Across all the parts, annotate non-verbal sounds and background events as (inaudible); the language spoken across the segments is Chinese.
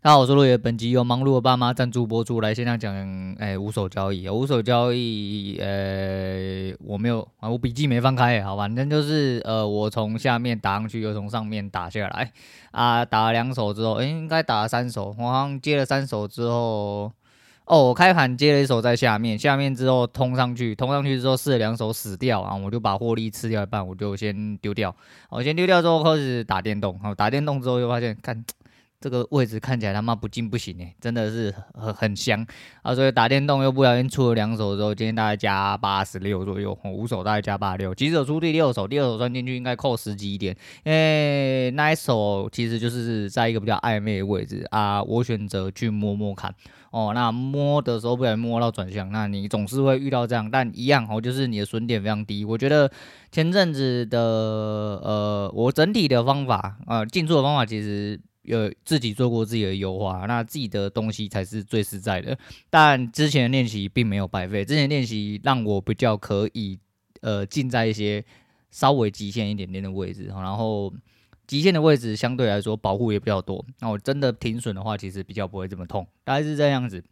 大家好，我是落叶。本集由忙碌的爸妈赞助播出。来，现在讲，哎，五手交易，五手交易，呃，我没有啊，我笔记没翻开，好，反正就是，呃，我从下面打上去，又从上面打下来，啊，打了两手之后，哎，应该打了三手，我好像接了三手之后，哦，我开盘接了一手在下面，下面之后通上去，通上去之后试了两手死掉，啊，我就把获利吃掉一半，我就先丢掉，我先丢掉之后开始打电动，好，打电动之后又发现看。这个位置看起来他妈不进不行诶，真的是很很香啊！所以打电动又不小心出了两手之后，今天大概加八十六左右，五手大概加八十六，即使出第六手，第二手算进去应该扣十几点，因为那一手其实就是在一个比较暧昧的位置啊，我选择去摸摸看哦。那摸的时候不小心摸到转向，那你总是会遇到这样，但一样哦，就是你的损点非常低。我觉得前阵子的呃，我整体的方法啊，进出的方法其实。有自己做过自己的优化，那自己的东西才是最实在的。但之前练习并没有白费，之前练习让我比较可以呃进在一些稍微极限一点点的位置，然后极限的位置相对来说保护也比较多。那我真的停损的话，其实比较不会这么痛，大概是这样子。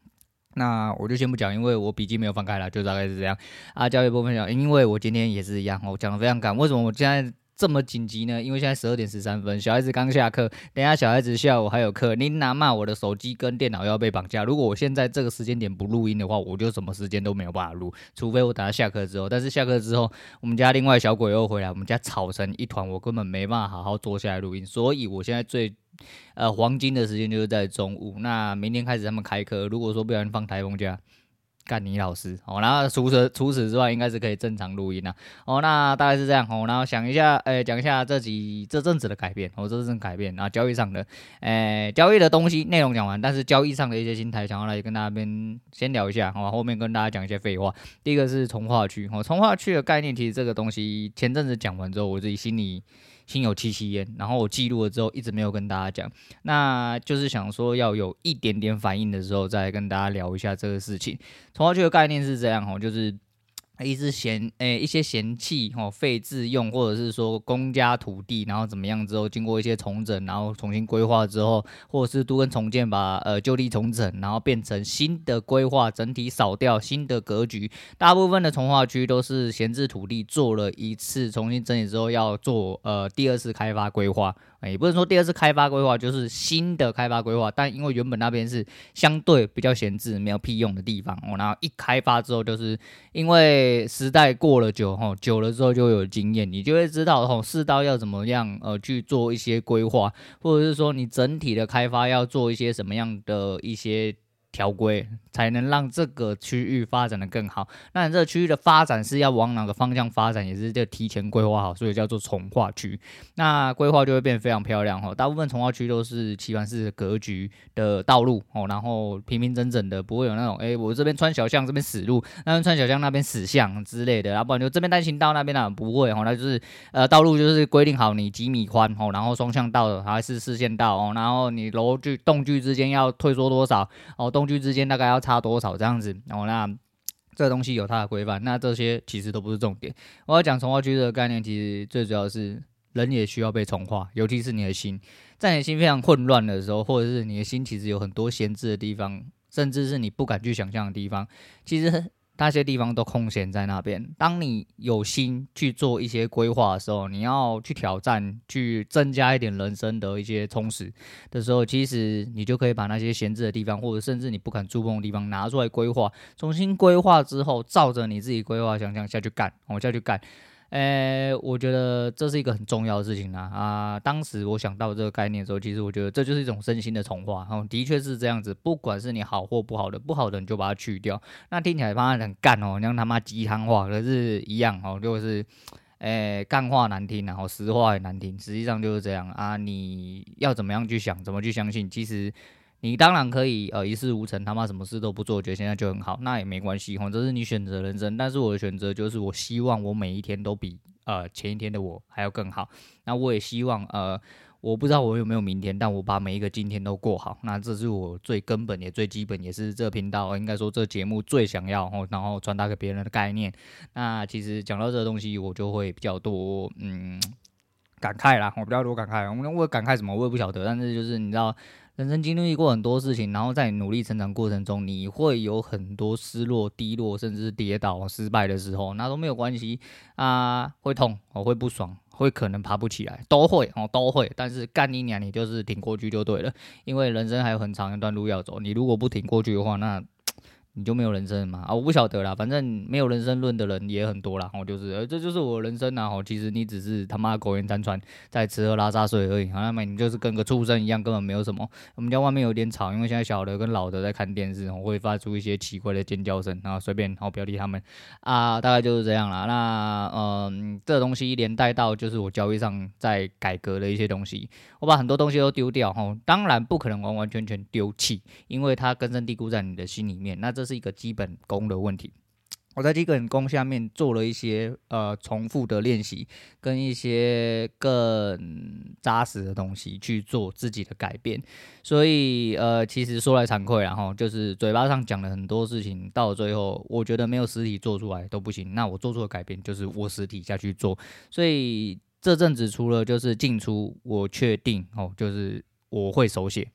那我就先不讲，因为我笔记没有翻开了，就大概是这样啊。交易部分讲，因为我今天也是一样，我讲的非常赶。为什么我现在？这么紧急呢？因为现在十二点十三分，小孩子刚下课，等下小孩子下午还有课，你拿骂我的手机跟电脑要被绑架。如果我现在这个时间点不录音的话，我就什么时间都没有办法录，除非我等下下课之后。但是下课之后，我们家另外小鬼又回来，我们家吵成一团，我根本没办法好好坐下来录音。所以我现在最呃黄金的时间就是在中午。那明天开始他们开课，如果说不小心放台风假。干你老师哦，然后除此除此之外，应该是可以正常录音啦。哦，那大概是这样哦。然后想一下，诶，讲一下这几这阵子的改变，哦，这阵改变，然后交易上的，诶，交易的东西内容讲完，但是交易上的一些心态，想要来跟大家边先聊一下，好哦，后面跟大家讲一些废话。第一个是从化区，哦，从化区的概念，其实这个东西前阵子讲完之后，我自己心里。心有戚戚焉，然后我记录了之后，一直没有跟大家讲，那就是想说要有一点点反应的时候，再跟大家聊一下这个事情。从化区的概念是这样哦，就是。一直嫌诶、一些嫌弃哦废置用，或者是说公家土地，然后怎么样之后，经过一些重整，然后重新规划之后，或者是都跟重建，把呃旧地重整，然后变成新的规划，整体扫掉新的格局。大部分的从化区都是闲置土地做了一次重新整理之后，要做呃第二次开发规划。也不能说第二次开发规划就是新的开发规划，但因为原本那边是相对比较闲置、没有屁用的地方哦，然后一开发之后，就是因为时代过了久吼，久了之后就有经验，你就会知道吼，世道要怎么样呃去做一些规划，或者是说你整体的开发要做一些什么样的一些。条规才能让这个区域发展的更好。那你这个区域的发展是要往哪个方向发展，也是就提前规划好，所以叫做从化区。那规划就会变得非常漂亮哦。大部分从化区都是棋盘式格局的道路哦，然后平平整整的，不会有那种哎，我这边穿小巷，这边死路，那边穿小巷，那边死巷之类的。要不然就这边单行道，那边呢不会哦，那就是呃道路就是规定好你几米宽哦，然后双向道还是四线道哦，然后你楼距栋距之间要退缩多少哦，区之间大概要差多少这样子然哦？那 (tsk) 这东西有它的规范，那这些其实都不是重点。我要讲从化区的概念，其实最主要是人也需要被重化，尤其是你的心，在你心非常混乱的时候，或者是你的心其实有很多闲置的地方，甚至是你不敢去想象的地方，其实。那些地方都空闲在那边。当你有心去做一些规划的时候，你要去挑战，去增加一点人生的一些充实的时候，其实你就可以把那些闲置的地方，或者甚至你不敢触碰的地方拿出来规划。重新规划之后，照着你自己规划想象下去干，我下去干。诶、我觉得这是一个很重要的事情啊！啊，当时我想到这个概念的时候，其实我觉得这就是一种身心的从化。哦，的确是这样子。不管是你好或不好的，不好的你就把它去掉。那听起来他妈很干哦，像他妈鸡汤话，可是一样哦，就是诶，干话难听，然后实话也难听。实际上就是这样啊！你要怎么样去想，怎么去相信，其实。你当然可以，呃，一事无成，他妈什么事都不做，我觉得现在就很好，那也没关系，吼，这是你选择人生。但是我的选择就是，我希望我每一天都比呃前一天的我还要更好。那我也希望，呃，我不知道我有没有明天，但我把每一个今天都过好。那这是我最根本也最基本，也是这频道应该说这节目最想要，然后传达给别人的概念。那其实讲到这个东西，我就会比较多，嗯，感慨啦，我比较多感慨。我我感慨什么，我也不晓得。但是就是你知道。人生经历过很多事情，然后在努力成长过程中，你会有很多失落、低落，甚至跌倒、失败的时候，那都没有关系啊，会痛，我会不爽，会可能爬不起来，都会哦，都会。但是干你娘，你就是挺过去就对了，因为人生还有很长一段路要走，你如果不挺过去的话，那。你就没有人生嘛？啊，我不晓得啦，反正没有人生论的人也很多啦。我就是，这就是我人生呐。哦，其实你只是他妈苟延残喘，在吃喝拉撒睡而已。好，那么你就是跟个畜生一样，根本没有什么。我们家外面有点吵，因为现在小的跟老的在看电视，我会发出一些奇怪的尖叫声。然后随便，好，不要理他们啊，大概就是这样啦。那嗯，这东西连带到就是我交易上在改革的一些东西，我把很多东西都丢掉。哦，当然不可能完完全全丢弃，因为它根深蒂固在你的心里面。那这是一个基本功的问题。我在基本功下面做了一些呃重复的练习，跟一些更扎实的东西去做自己的改变。所以呃，其实说来惭愧，然后就是嘴巴上讲了很多事情，到了最后，我觉得没有实体做出来都不行。那我做出的改变就是我实体下去做。所以这阵子除了就是进出，我确定哦，就是我会手写。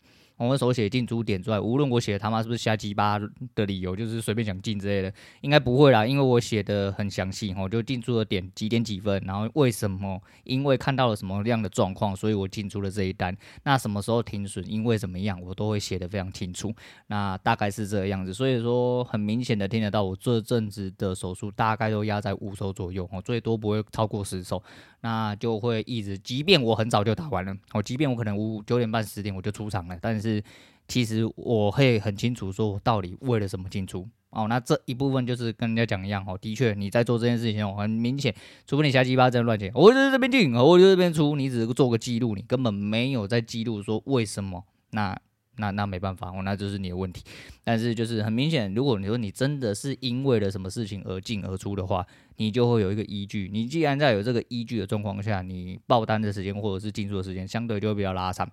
我手写进出点之外，无论我写的他妈是不是瞎鸡巴的理由，就是随便想进之类的，应该不会啦，因为我写的很详细，我就进出了点几点几分，然后为什么？因为看到了什么样的状况，所以我进出了这一单。那什么时候停损？因为怎么样，我都会写的非常清楚。那大概是这个样子，所以说很明显的听得到，我这阵子的手数大概都压在五手左右，哦最多不会超过十手。那就会一直，即便我很早就打完了，哦，即便我可能五九点半十点我就出场了，但是是其实我会很清楚说，我到底为了什么进出哦。那这一部分就是跟人家讲一样哦，的确你在做这件事情哦，很明显，除非你瞎鸡巴在乱讲，我就在这边进，我就这边出，你只是做个记录，你根本没有在记录说为什么那。那那没办法，哦，那就是你的问题。但是就是很明显，如果你说你真的是因为了什么事情而进而出的话，你就会有一个依据。你既然在有这个依据的状况下，你爆单的时间或者是进出的时间相对就会比较拉长。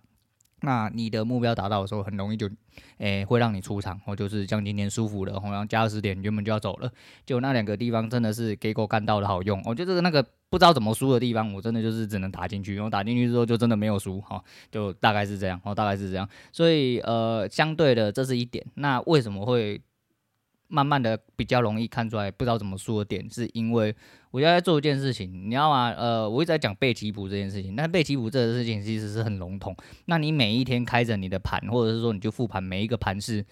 那你的目标达到的时候，很容易就，诶、会让你出场，或就是像今天舒服的，好像加二十点原本就要走了，就那两个地方真的是给狗干到的好用。我觉得那个不知道怎么输的地方，我真的就是只能打进去，然后打进去之后就真的没有输，哈，就大概是这样，哦，大概是这样。所以呃，相对的这是一点。那为什么会？慢慢的比较容易看出来，不知道怎么说的点，是因为我要在做一件事情，你知道吗？呃，我一直在讲背棋谱这件事情，但背棋谱这个事情其实是很笼统。那你每一天开着你的盘，或者是说你就复盘每一个盘是，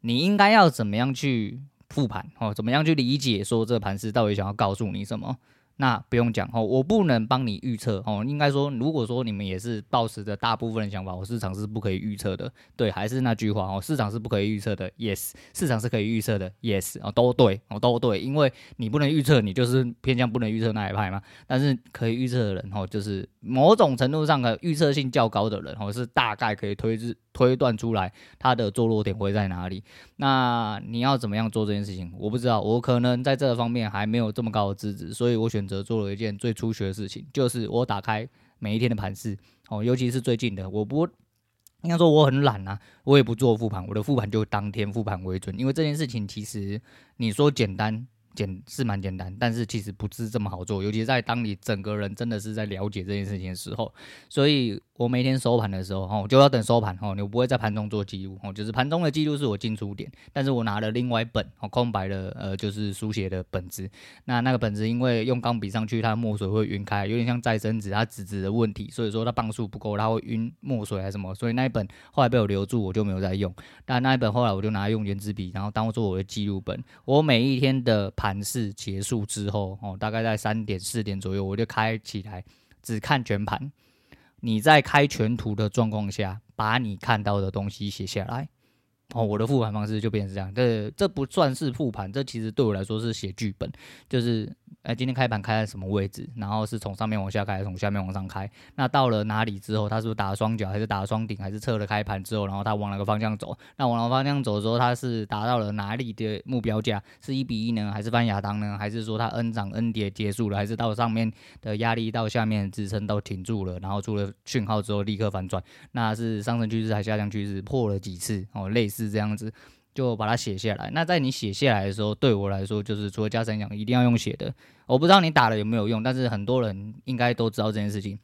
你应该要怎么样去复盘哦？怎么样去理解说这个盘是到底想要告诉你什么？那不用讲哦，我不能帮你预测哦。应该说，如果说你们也是抱持着大部分的想法，我市场是不可以预测的。对，还是那句话哦，市场是不可以预测的。Yes，市场是可以预测的。Yes，哦，都对哦，都对，因为你不能预测，你就是偏向不能预测那一派嘛。但是可以预测的人哦，就是某种程度上的预测性较高的人哦，是大概可以推至。推断出来它的坐落点会在哪里？那你要怎么样做这件事情？我不知道，我可能在这方面还没有这么高的资质，所以我选择做了一件最初学的事情，就是我打开每一天的盘势哦，尤其是最近的，我不应该说我很懒啊，我也不做复盘，我的复盘就当天复盘为准，因为这件事情其实你说简单。简是蛮简单，但是其实不是这么好做，尤其在当你整个人真的是在了解这件事情的时候。所以我每天收盘的时候，哦，就要等收盘，哦，你不会在盘中做记录，哦，就是盘中的记录是我进出点，但是我拿了另外一本，哦，空白的，呃，就是书写的本子。那那个本子因为用钢笔上去，它墨水会晕开，有点像再生纸，它纸质的问题，所以说它磅数不够，它会晕墨水还是什么，所以那一本后来被我留住，我就没有再用。但那一本后来我就拿来用圆珠笔，然后当做我的记录本。我每一天的。盘式结束之后，哦，大概在三点四点左右，我就开起来，只看全盘。你在开全图的状况下，把你看到的东西写下来。哦，我的复盘方式就变成这样。这这不算是复盘，这其实对我来说是写剧本，就是。哎，今天开盘开在什么位置？然后是从上面往下开，从下面往上开？那到了哪里之后，它是不是打了双脚，还是打了双顶，还是测了开盘之后，然后它往哪个方向走？那往哪个方向走的时候，它是达到了哪里的目标价？是一比一呢，还是翻亚当呢？还是说它 N 涨 N 跌结束了？还是到上面的压力到下面支撑都挺住了？然后出了讯号之后立刻反转？那是上升趋势还是下降趋势？破了几次？哦，类似是这样子。就把它写下来。那在你写下来的时候，对我来说就是除了加深讲，一定要用写的。我不知道你打了有没有用，但是很多人应该都知道这件事情。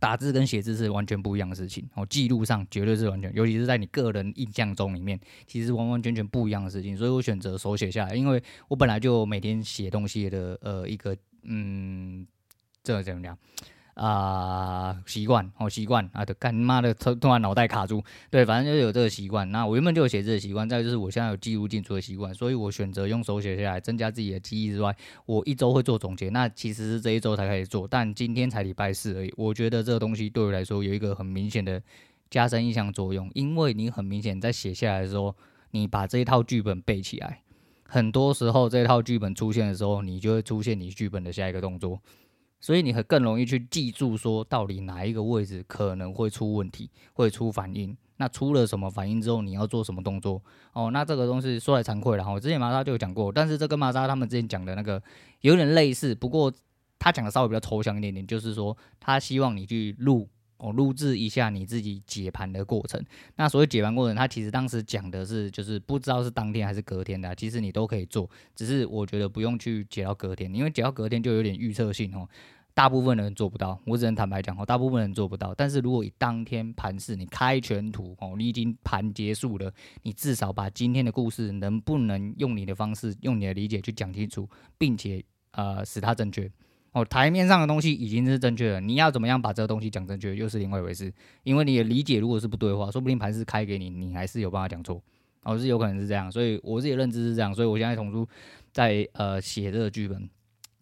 打字跟写字是完全不一样的事情，哦，记录上绝对是完全，尤其是在你个人印象中里面，其实完完全全不一样的事情，所以我选择手写下来，因为我本来就每天写东西的呃一个嗯，这怎么样？啊，习惯哦，习惯啊，对，干妈的突突然脑袋卡住，对，反正就有这个习惯。那我原本就有写字的习惯，再就是我现在有记录进出的习惯，所以我选择用手写下来，增加自己的记忆之外，我一周会做总结。那其实是这一周才开始做，但今天才礼拜四而已。我觉得这个东西对我来说有一个很明显的加深印象作用，因为你很明显在写下来的时候，你把这一套剧本背起来，很多时候这套剧本出现的时候，你就会出现你剧本的下一个动作。所以你会更容易去记住，说到底哪一个位置可能会出问题，会出反应。那出了什么反应之后，你要做什么动作？哦，那这个东西说来惭愧了哈，我之前玛莎就有讲过，但是这跟玛莎他们之前讲的那个有点类似，不过他讲的稍微比较抽象一点点，就是说他希望你去录。哦，录制一下你自己解盘的过程。那所谓解盘过程，他其实当时讲的是，就是不知道是当天还是隔天的，其实你都可以做，只是我觉得不用去解到隔天，因为解到隔天就有点预测性哦。大部分人做不到，我只能坦白讲哦，大部分人做不到。但是如果以当天盘势，你开全图哦，你已经盘结束了，你至少把今天的故事能不能用你的方式，用你的理解去讲清楚，并且呃使它正确。哦，台面上的东西已经是正确的，你要怎么样把这个东西讲正确，又是另外一回事。因为你的理解如果是不对的话，说不定盘势开给你，你还是有办法讲错，哦，是有可能是这样。所以我自己认知是这样，所以我现在同书在呃写这个剧本。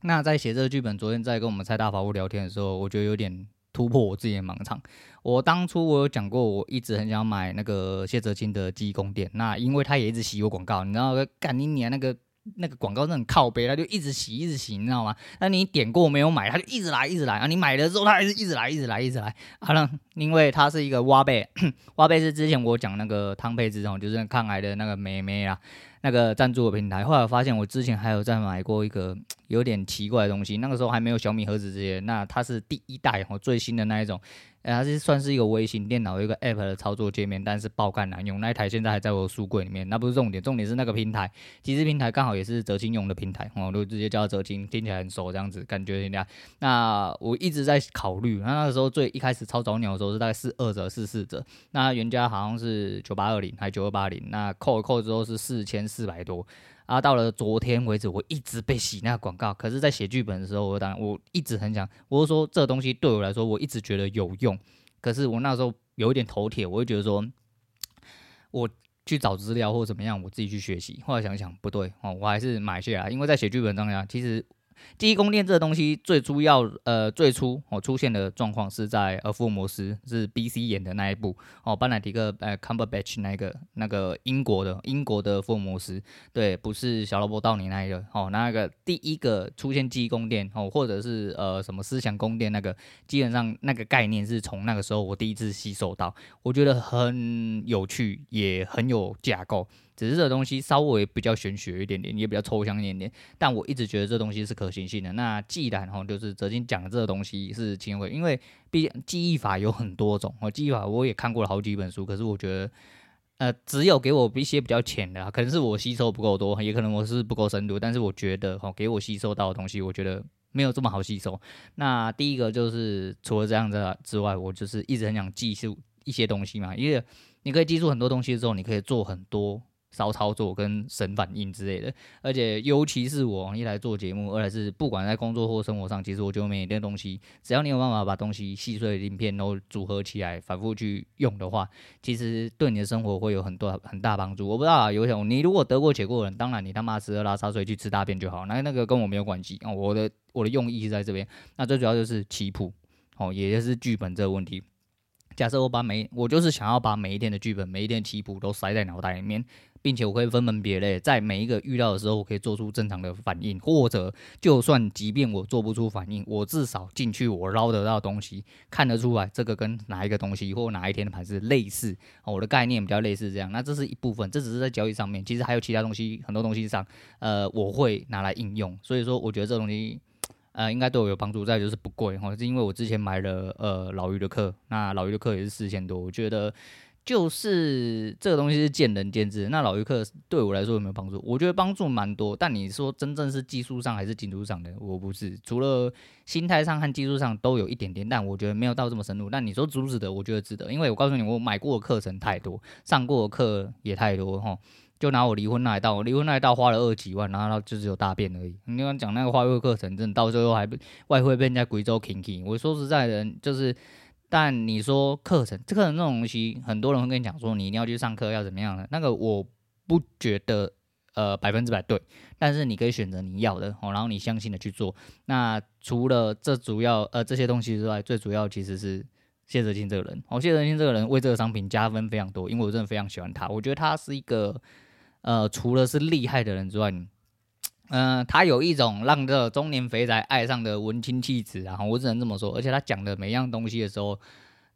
那在写这个剧本，昨天在跟我们蔡大法务聊天的时候，我觉得有点突破我自己的盲肠。我当初我有讲过，我一直很想买那个谢哲青的记忆宫殿，那因为他也一直洗我广告，你知道干你娘那个。那个广告是很靠背，他就一直洗，一直洗，你知道吗？那你点过没有买，他就一直来，一直来啊！你买了之后，他还是一直来，一直来，一直来。好了，因为他是一个挖贝，(coughs) 挖贝是之前我讲那个汤佩兹哦，就是抗癌的那个妹妹啊，那个赞助的平台。后来我发现我之前还有在买过一个 (tsk) 有点奇怪的东西，那个时候还没有小米盒子这些，那它是第一代和，最新的那一种。哎，它是算是一个微型电脑，一个 App 的操作界面，但是爆干难用。那一台现在还在我书柜里面，那不是重点，重点是那个平台，其实平台刚好也是哲青用的平台，我就直接叫哲青，听起来很熟，这样子感觉人家。那我一直在考虑，那那个时候最一开始超早鸟的时候是大概四二折、四四折，那原价好像是九八二零还九二八零，那扣一扣之后是四千四百多。啊，到了昨天为止，我一直被洗那个广告。可是，在写剧本的时候，我当然我一直很想，我是说这东西对我来说，我一直觉得有用。可是我那时候有一点头铁，我就觉得说，我去找资料或怎么样，我自己去学习。后来想想不对哦，我还是买下来，因为在写剧本当中，其实。记忆宫殿这个东西最主要，呃，最初哦出现的状况是在呃福尔摩斯是 BC 演的那一部哦，班乃迪克呃 Cumberbatch 那个那个英国的英国的福尔摩斯，对，不是小罗伯道尼那一个哦，那个第一个出现记忆宫殿哦，或者是呃什么思想宫殿那个，基本上那个概念是从那个时候我第一次吸收到，我觉得很有趣，也很有架构。只是这东西稍微比较玄学一点点，也比较抽象一点点，但我一直觉得这东西是可行性的。那既然哈，就是哲金讲的这个东西是轻微，因为毕竟记忆法有很多种，哦，记忆法我也看过了好几本书，可是我觉得，呃，只有给我一些比较浅的，可能是我吸收不够多，也可能我是不够深度，但是我觉得哈，给我吸收到的东西，我觉得没有这么好吸收。那第一个就是除了这样子之外，我就是一直很想记住一些东西嘛，因为你可以记住很多东西之后，你可以做很多。骚操作跟神反应之类的，而且尤其是我一来做节目，二来是不管在工作或生活上，其实我觉得每一件东西，只要你有办法把东西细碎的鳞片都组合起来，反复去用的话，其实对你的生活会有很多很大帮助。我不知道啊，有想你如果得过且过的人，当然你他妈吃喝拉撒睡去吃大便就好，那那个跟我没有关系啊。我的我的用意是在这边，那最主要就是棋谱哦，也就是剧本这个问题。假设我把每我就是想要把每一天的剧本、每一天的棋谱都塞在脑袋里面。并且我可以分门别类，在每一个遇到的时候，我可以做出正常的反应，或者就算即便我做不出反应，我至少进去我捞得到东西，看得出来这个跟哪一个东西或哪一天的盘是类似，我的概念比较类似这样。那这是一部分，这只是在交易上面，其实还有其他东西，很多东西上，呃，我会拿来应用。所以说，我觉得这东西，呃，应该对我有帮助。再就是不贵，哈，是因为我之前买了呃老于的课，那老于的课也是四千多，我觉得。就是这个东西是见仁见智。那老鱼课对我来说有没有帮助？我觉得帮助蛮多。但你说真正是技术上还是技术上的，我不是。除了心态上和技术上都有一点点，但我觉得没有到这么深入。但你说值不值得？我觉得值得，因为我告诉你，我买过的课程太多，上过的课也太多哈。就拿我离婚那一道，离婚那一道花了二几万，然后就只有大便而已。你刚刚讲那个外汇课程，真的到最后还外汇被人家贵州 king king 我说实在的，就是。但你说课程，这课程这种东西，很多人会跟你讲说，你一定要去上课，要怎么样的？那个我不觉得，呃，百分之百对。但是你可以选择你要的哦，然后你相信的去做。那除了这主要呃这些东西之外，最主要其实是谢哲清这个人。哦，谢哲清这个人为这个商品加分非常多，因为我真的非常喜欢他。我觉得他是一个呃，除了是厉害的人之外。嗯、他有一种让这中年肥宅爱上的文青气质啊，我只能这么说。而且他讲的每样东西的时候，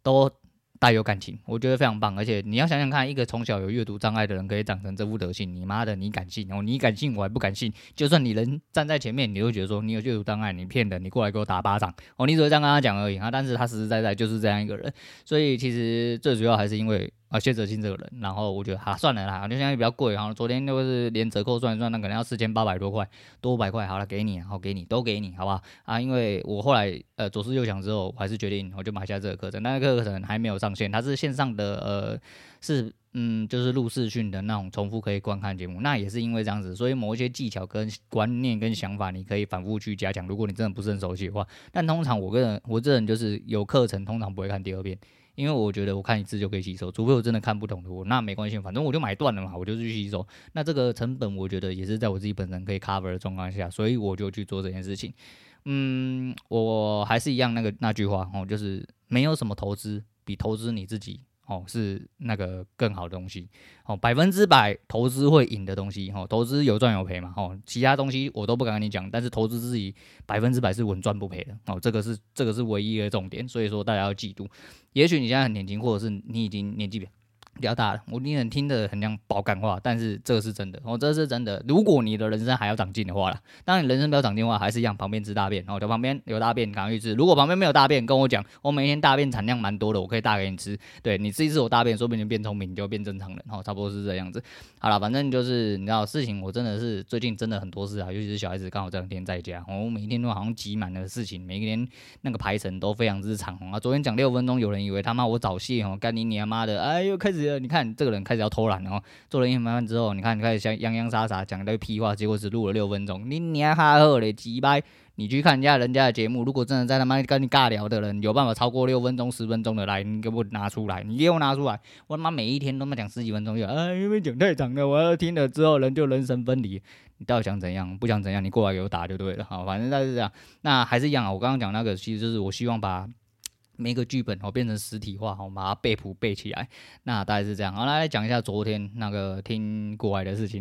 都带有感情，我觉得非常棒。而且你要想想看，一个从小有阅读障碍的人可以长成这副德行，你妈的，你敢信？哦，你敢信，我还不敢信。就算你人站在前面，你都觉得说你有阅读障碍，你骗人，你过来给我打巴掌。哦，你只会这样跟他讲而已啊。但是他实实在在就是这样一个人，所以其实最主要还是因为。啊，谢哲青这个人，然后我觉得哈、啊，算了啦，就现在比较贵哈。昨天就是连折扣算一算，那可能要四千八百多块，多五百块，好了，给你，然后给你，都给你，好吧？啊，因为我后来呃左思右想之后，我还是决定我就买下这个课程。那个课程还没有上线，它是线上的，呃，是嗯，就是录视讯的那种重复可以观看节目。那也是因为这样子，所以某一些技巧跟观念跟想法，你可以反复去加强。如果你真的不是很熟悉的话，但通常我个人我这人就是有课程，通常不会看第二遍。因为我觉得我看一次就可以吸收，除非我真的看不懂图，那没关系，反正我就买断了嘛，我就去吸收。那这个成本我觉得也是在我自己本身可以 cover 的状况下，所以我就去做这件事情。嗯，我还是一样那个那句话哦，就是没有什么投资比投资你自己。哦，是那个更好的东西，哦，百分之百投资会赢的东西，哦，投资有赚有赔嘛，哦，其他东西我都不敢跟你讲，但是投资自己百分之百是稳赚不赔的，哦，这个是这个是唯一的重点，所以说大家要记住，也许你现在很年轻，或者是你已经年纪比较大了，我你能听得很像爆干话，但是这个是真的，哦，这是真的。如果你的人生还要长进的话啦，当然人生不要长进的话，还是一样，旁边吃大便，哦，在旁边有大便赶快去吃。如果旁边没有大便，跟我讲，我每天大便产量蛮多的，我可以大给你吃。对，你吃一次我大便，说不定就变聪明，你就变正常人，哦，差不多是这样子。好了，反正就是你知道事情，我真的是最近真的很多事啊，尤其是小孩子刚好这两天在家，我每天都好像挤满了事情，每一天那个排程都非常之长啊。昨天讲六分钟，有人以为他妈我早泄哦，干你你他妈的，哎呦开始你看这个人。开始要偷懒哦，做了一番之后，你看你开始像洋洋洒洒讲一堆屁话，结果只录了六分钟。你你还哈呵嘞，鸡掰！你去看人家人家的节目，如果真的在他妈跟你尬聊的人，有办法超过六分钟、十分钟的来，你给我拿出来，你给我拿出来！我他妈每一天他妈讲十几分钟，又啊，因为讲太长了，我要听了之后人就人神分离。你到底想怎样？不想怎样？你过来给我打就对了。好，反正就是这样。那还是一样啊，我刚刚讲那个，其实就是我希望把。每个剧本哦变成实体化，我把它背谱背起来，那大概是这样。好，来讲一下昨天那个听过来的事情。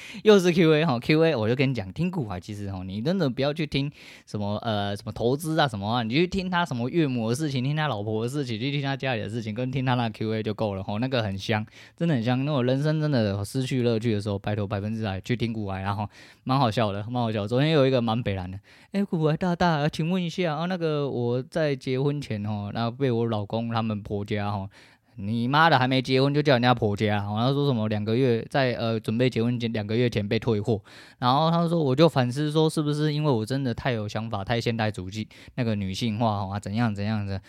(laughs) 又是 Q A 哈 Q A，我就跟你讲，听股海其实哈，你真的不要去听什么呃什么投资啊什么啊，你去听他什么岳母的事情，听他老婆的事情，去听他家里的事情，跟听他那 Q A 就够了哈，那个很香，真的很香。那我人生真的失去乐趣的时候，拜托百分之百去听股海，然后蛮好笑的，蛮好笑。昨天有一个蛮北烂的，哎，股海大大，请问一下啊，那个我在结婚前哦，然后被我老公他们婆家哈。你妈的还没结婚就叫人家婆家，然后说什么两个月在呃准备结婚前两个月前被退货，然后他说我就反思说是不是因为我真的太有想法太现代主义那个女性化啊怎样怎样的。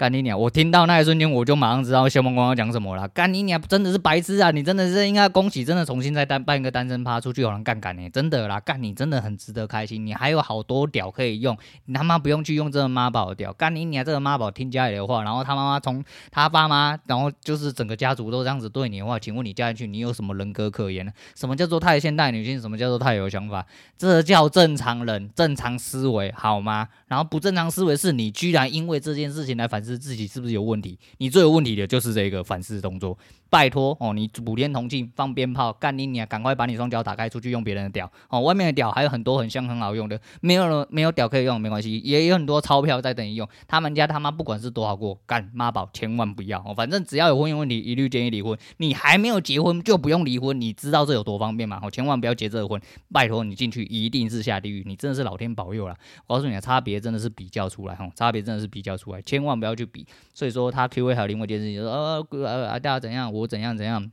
干你娘！我听到那一瞬间，我就马上知道谢孟光要讲什么了。干你娘，真的是白痴啊！你真的是应该恭喜，真的重新再单办一个单身趴出去有人干干你，真的啦！干你真的很值得开心，你还有好多屌可以用，你他妈不用去用这个妈宝屌。干你娘，这个妈宝听家里的话，然后他妈妈从他爸妈，然后就是整个家族都这样子对你的话，请问你嫁进去，你有什么人格可言呢？什么叫做太现代女性？什么叫做太有想法？这叫正常人，正常思维好吗？然后不正常思维是你居然因为这件事情来反思自己是不是有问题？你最有问题的就是这个反思动作。拜托哦，你五天同庆放鞭炮，干你你啊！赶快把你双脚打开，出去用别人的屌哦。外面的屌还有很多很香很好用的，没有了没有屌可以用没关系，也有很多钞票在等你用。他们家他妈不管是多少过干妈宝，千万不要哦。反正只要有婚姻问题，一律建议离婚。你还没有结婚就不用离婚，你知道这有多方便吗？哦，千万不要结这个婚。拜托你进去一定是下地狱，你真的是老天保佑了。我告诉你啊，差别真的是比较出来哈，差别真的是比较出来，千万不要去比。所以说他 Q&A 还有另外一件事情，就是说呃啊大家怎样，我我怎样怎样，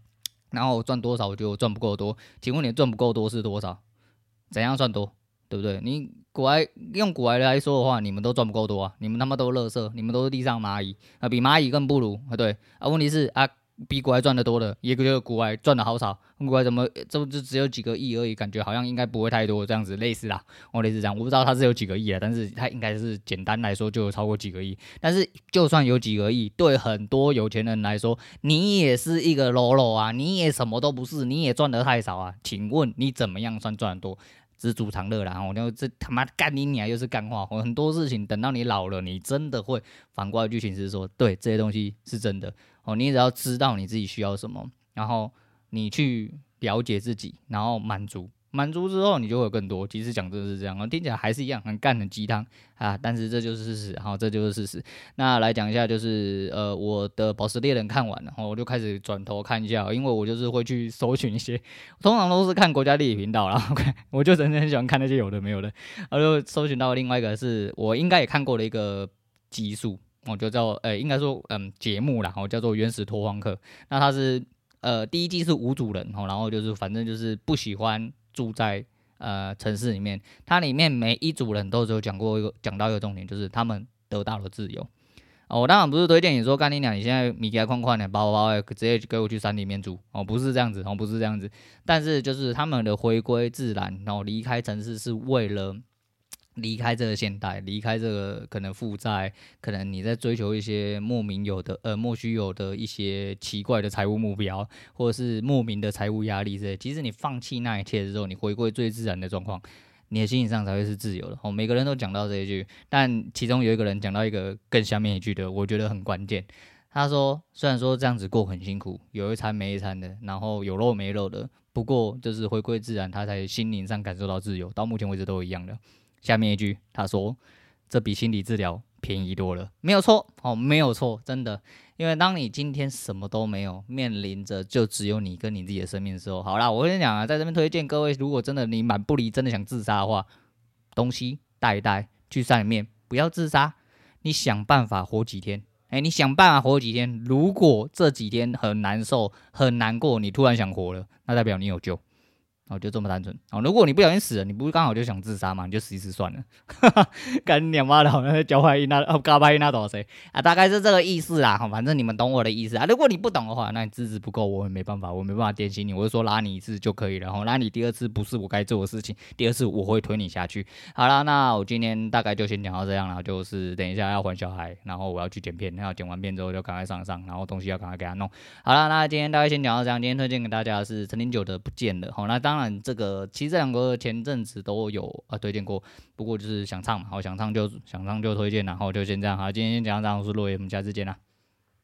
然后我赚多少，我觉得赚不够多。请问你赚不够多是多少？怎样算多？对不对？你股癌用股癌来说的话，你们都赚不够多啊！你们他妈都乐色，你们都是地上蚂蚁啊，比蚂蚁更不如啊！对啊，问题是啊，比国外赚的多的，也觉得国外赚的好少，国外怎么这不就只有几个亿而已？感觉好像应该不会太多这样子，类似啦，我类似这样，我不知道他是有几个亿啊，但是他应该是简单来说就有超过几个亿。但是就算有几个亿，对很多有钱人来说，你也是一个喽啰啊，你也什么都不是，你也赚的太少啊！请问你怎么样算赚的多？知足常乐啦，然后就这他妈干你娘又是干话，很多事情等到你老了，你真的会反过来去寻思说，对这些东西是真的哦。你只要知道你自己需要什么，然后你去了解自己，然后满足。满足之后，你就会有更多。其实讲真的是这样，听起来还是一样很干的鸡汤啊，但是这就是事实，好，这就是事实。那来讲一下，就是呃，我的宝石猎人看完了，然后我就开始转头看一下，因为我就是会去搜寻一些，通常都是看国家地理频道啦。(laughs) OK，我就真的很喜欢看那些有的没有的，然后就搜寻到另外一个是我应该也看过的一个集数，我就叫呃，应该说嗯节目啦，然后叫做《原始拓荒客》。那它是呃第一季是无主人，然后就是反正就是不喜欢。住在呃城市里面，它里面每一组人都有讲过一个讲到一个重点，就是他们得到了自由。哦，我当然不是推荐你说干你娘，你现在米给框框的包包，直接给我去山里面住哦，不是这样子哦，不是这样子。但是就是他们的回归自然，然后离开城市是为了。离开这个现代，离开这个可能负债，可能你在追求一些莫名有的呃莫须有的一些奇怪的财务目标，或者是莫名的财务压力之类。其实你放弃那一切之后，你回归最自然的状况，你的心理上才会是自由的。哦，每个人都讲到这一句，但其中有一个人讲到一个更下面一句的，我觉得很关键。他说，虽然说这样子过很辛苦，有一餐没一餐的，然后有肉没肉的，不过就是回归自然，他才心灵上感受到自由。到目前为止都一样的。下面一句，他说：“这比心理治疗便宜多了，没有错哦，没有错，真的。因为当你今天什么都没有，面临着就只有你跟你自己的生命的时候，好啦，我跟你讲啊，在这边推荐各位，如果真的你满不离，真的想自杀的话，东西带一带，去山里面，不要自杀，你想办法活几天。哎，你想办法活几天。如果这几天很难受、很难过，你突然想活了，那代表你有救。”哦，就这么单纯哦。如果你不小心死了，你不是刚好就想自杀吗？你就死一次算了。哈哈，干你妈的，好像在教坏那哦，嘎巴伊那多少谁啊？大概是这个意思啦。哈，反正你们懂我的意思啊。如果你不懂的话，那你资质不够，我也没办法，我没办法点醒你。我就说拉你一次就可以了。然后拉你第二次不是我该做的事情，第二次我会推你下去。好了，那我今天大概就先讲到这样了。就是等一下要还小孩，然后我要去剪片，然后剪完片之后就赶快上上，然后东西要赶快给他弄。好了，那今天大概先讲到这样。今天推荐给大家的是陈零九的不见了。好，那当。当然，这个其实这两个前阵子都有啊推荐过，不过就是想唱嘛，好想唱就想唱就推荐，然后就先这样，好，今天先讲到这样，我是洛爷，我们下次见啦。